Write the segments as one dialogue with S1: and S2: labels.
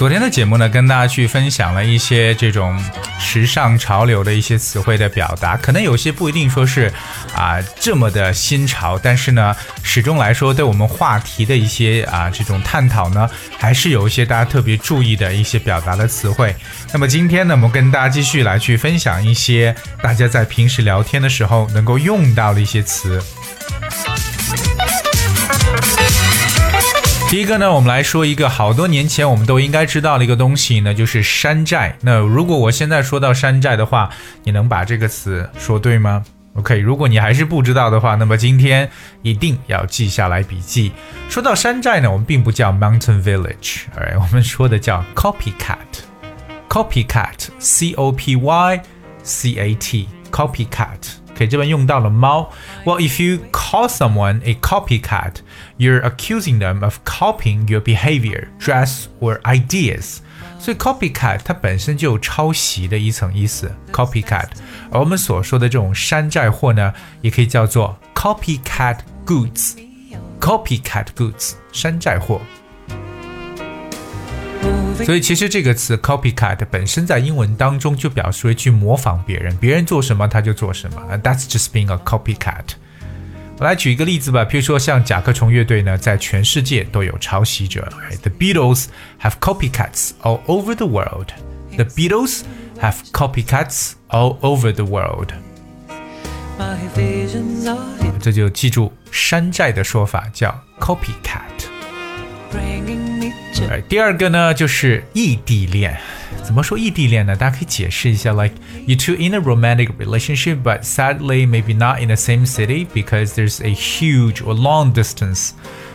S1: 昨天的节目呢，跟大家去分享了一些这种时尚潮流的一些词汇的表达，可能有些不一定说是啊这么的新潮，但是呢，始终来说对我们话题的一些啊这种探讨呢，还是有一些大家特别注意的一些表达的词汇。那么今天呢，我们跟大家继续来去分享一些大家在平时聊天的时候能够用到的一些词。第一个呢，我们来说一个好多年前我们都应该知道的一个东西呢，就是山寨。那如果我现在说到山寨的话，你能把这个词说对吗？OK，如果你还是不知道的话，那么今天一定要记下来笔记。说到山寨呢，我们并不叫 Mountain Village，哎，我们说的叫 Copycat，Copycat，C O P Y C A T，Copycat。OK，这边用到了猫。Well, if you call someone a copycat, you're accusing them of copying your behavior, dress or ideas. 所以 copycat 它本身就有抄袭的一层意思，copycat。而我们所说的这种山寨货呢，也可以叫做 copycat goods。copycat goods，山寨货。所以其实这个词 copycat 本身在英文当中就表示为去模仿别人，别人做什么他就做什么，That's just being a copycat。 我来举一个例子吧，比如说像甲壳虫乐队呢，在全世界都有抄袭者。The Beatles have copycats all over the world. The Beatles have copycats all over the world. 这就记住山寨的说法叫 copycat。哎，第二个呢就是异地恋。怎么说异地恋呢？大家可以解释一下，like you two in a romantic relationship, but sadly maybe not in the same city because there's a huge or long distance。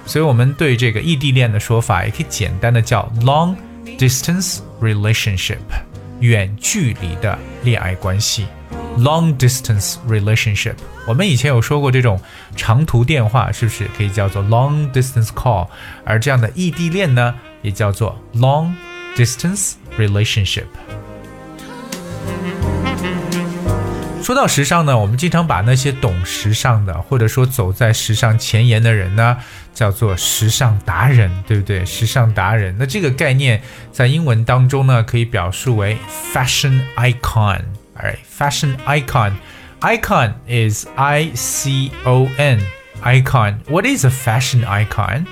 S1: 所以我们对这个异地恋的说法，也可以简单的叫 long distance relationship，远距离的恋爱关系。long distance relationship。我们以前有说过，这种长途电话是不是可以叫做 long distance call？而这样的异地恋呢， 也叫做 long distance relationship。说到时尚呢，我们经常把那些懂时尚的，或者说走在时尚前沿的人呢，叫做时尚达人，对不对？时尚达人，那这个概念在英文当中呢，可以表述为 fashion icon。Alright, fashion icon. Icon is I C O N. Icon. What is a fashion icon?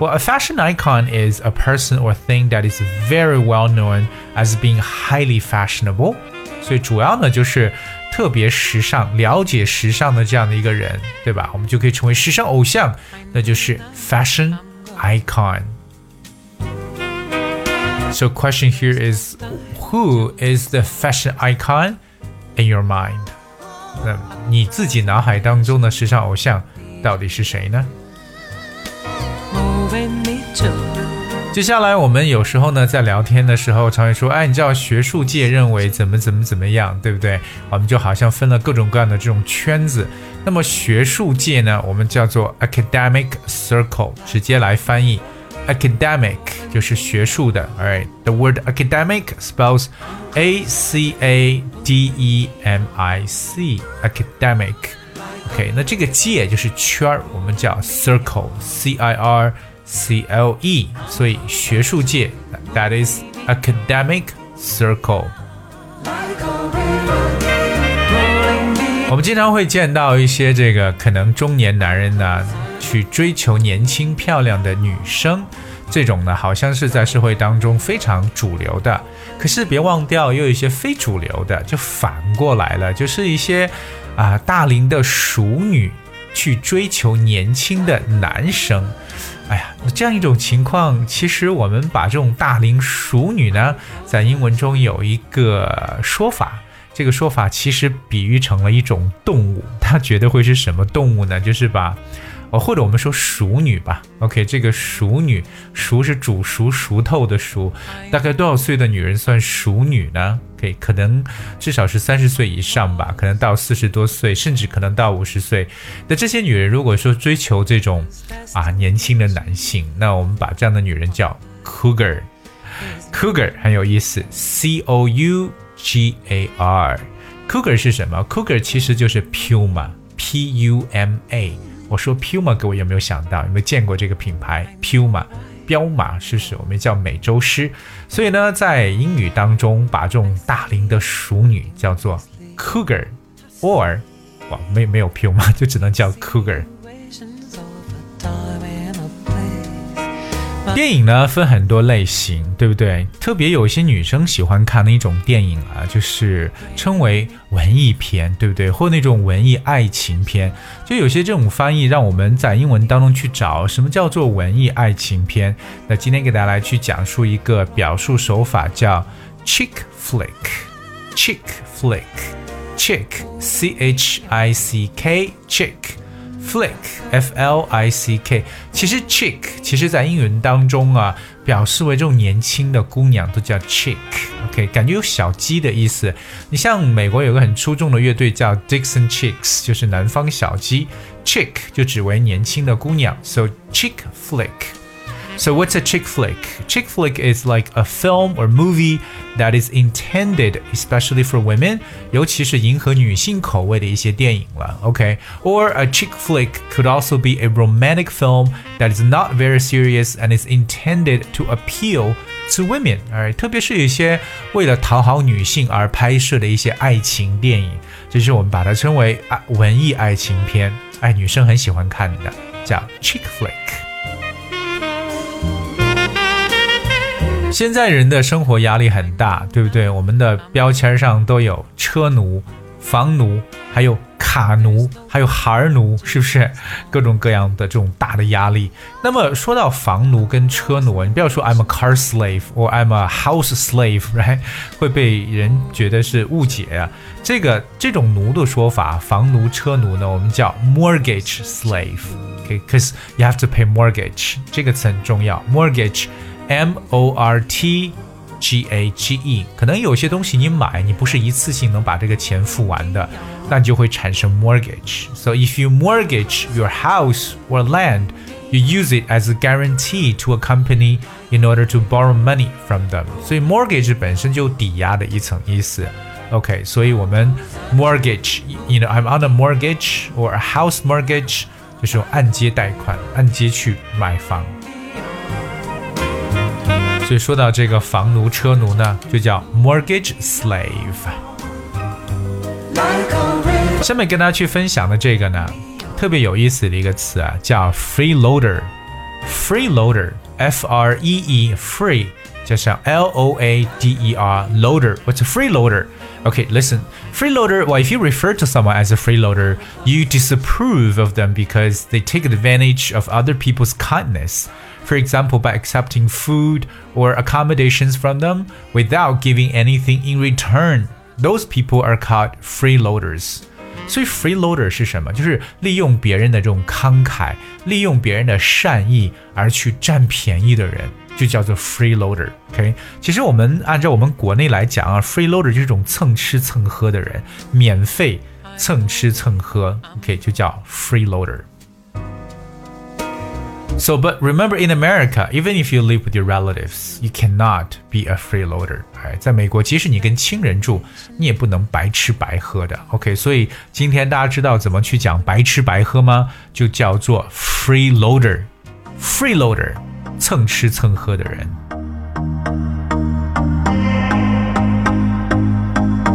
S1: Well, a fashion icon is a person or thing that is very well known as being highly fashionable. 所以主要呢就是特别时尚、了解时尚的这样的一个人，对吧？我们就可以成为时尚偶像，那就是 fashion icon。So question here is who is the fashion icon in your mind？那你自己脑海当中的时尚偶像到底是谁呢？ 接下来我们有时候呢在聊天的时候，常会说，哎，你知道学术界认为怎么怎么怎么样，对不对？我们就好像分了各种各样的这种圈子。那么学术界呢，我们叫做 academic circle，直接来翻译。academic 就是学术的，alright，the word academic spells A C A D E M I C，academic。OK，那这个界就是圈儿，我们叫 circle，C I R C L E，所以学术界 that is academic circle。我们经常会见到一些这个可能中年男人呢。去追求年轻漂亮的女生，这种呢，好像是在社会当中非常主流的。可是别忘掉，又有一些非主流的，就反过来了，就是一些啊大龄的熟女去追求年轻的男生。哎呀，这样一种情况，其实我们把这种大龄熟女呢，在英文中有一个说法，这个说法其实比喻成了一种动物，它绝对会是什么动物呢？就是把。哦，或者我们说熟女吧，OK，这个熟女，熟是煮熟、熟透的熟，大概多少岁的女人算熟女呢？可以，可能至少是三十岁以上吧，可能到四十多岁，甚至可能到五十岁。那这些女人如果说追求这种啊年轻的男性，那我们把这样的女人叫 cougar，cougar 很有意思，C O U G A R。Cougar 是什么？Cougar 其实就是 Puma，P U M A。我说 Puma，各位有没有想到？有没有见过这个品牌 Puma？彪马是不是？我们叫美洲狮。所以呢，在英语当中，把这种大龄的熟女叫做 Cougar，or 哇，没没有 Puma，就只能叫 Cougar。电影呢分很多类型，对不对？特别有一些女生喜欢看的一种电影啊，就是称为文艺片，对不对？或那种文艺爱情片，就有些这种翻译让我们在英文当中去找什么叫做文艺爱情片。那今天给大家来去讲述一个表述手法，叫 chick flick，chick flick，chick c h i c k chick。Flick, F L I C K，其实 chick，其实在英文当中啊，表示为这种年轻的姑娘都叫 chick，OK，感觉有小鸡的意思。你像美国有个很出众的乐队叫 Dixon Chicks，就是南方小鸡，chick 就指为年轻的姑娘，so chick flick。So what's a chick flick? Chick flick is like a film or movie that is intended especially for women，尤其是迎合女性口味的一些电影了。OK, or a chick flick could also be a romantic film that is not very serious and is intended to appeal to women。哎，特别是有一些为了讨好女性而拍摄的一些爱情电影，就是我们把它称为啊文艺爱情片。哎，女生很喜欢看的，叫 chick flick。 现在人的生活压力很大，对不对？我们的标签上都有车奴、房奴，还有卡奴，还有孩儿奴，是不是？各种各样的这种大的压力。那么说到房奴跟车奴，你不要说 I'm a car slave or I'm a house slave，right？会被人觉得是误解啊。这个这种奴的说法，房奴、车奴呢，我们叫 mortgage slave，OK？Cause you have to pay mortgage，这个词很重要，mortgage。M O R T G A G E，可能有些东西你买，你不是一次性能把这个钱付完的，那就会产生 mortgage。So if you mortgage your house or land, you use it as a guarantee to a company in order to borrow money from them。所以 mortgage 本身就抵押的一层意思。OK，所以我们 mortgage，you know I'm on a mortgage or a house mortgage，就是用按揭贷款，按揭去买房。 所以说到这个房奴、车奴呢，就叫 mortgage slave。下面跟大家去分享的这个呢，特别有意思的一个词啊，叫 freeloader。freeloader，f r e e free 加上 l o a d e r loader。What's a freeloader? Okay, listen. Freeloader, well, if you refer to someone as a freeloader, you disapprove of them because they take advantage of other people's kindness For example, by accepting food or accommodations from them without giving anything in return. Those people are called freeloaders. 所以 freeloader 是什么？就是利用别人的这种慷慨，利用别人的善意而去占便宜的人，就叫做 freeloader。OK，其实我们按照我们国内来讲啊，freeloader 就是种蹭吃蹭喝的人，免费蹭吃蹭喝，OK 就叫 freeloader。so, but remember in America, even if you live with your relatives, you cannot be a freeloader. 哎，在美国，即使你跟亲人住，你也不能白吃白喝的。OK，所以今天大家知道怎么去讲白吃白喝吗？就叫做 freeloader。freeloader，蹭吃蹭喝的人。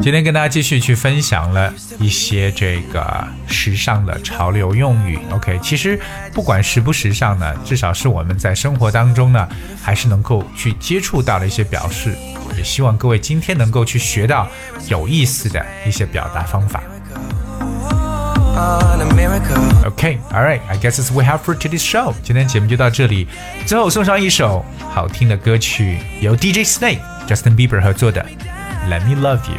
S1: 今天跟大家继续去分享了一些这个时尚的潮流用语。OK，其实不管时不时尚呢，至少是我们在生活当中呢，还是能够去接触到的一些表示。也希望各位今天能够去学到有意思的一些表达方法。OK，All right，I guess it's we have for today's show。今天节目就到这里，最后送上一首好听的歌曲，由 DJ Snake、Justin Bieber 合作的《Let Me Love You》。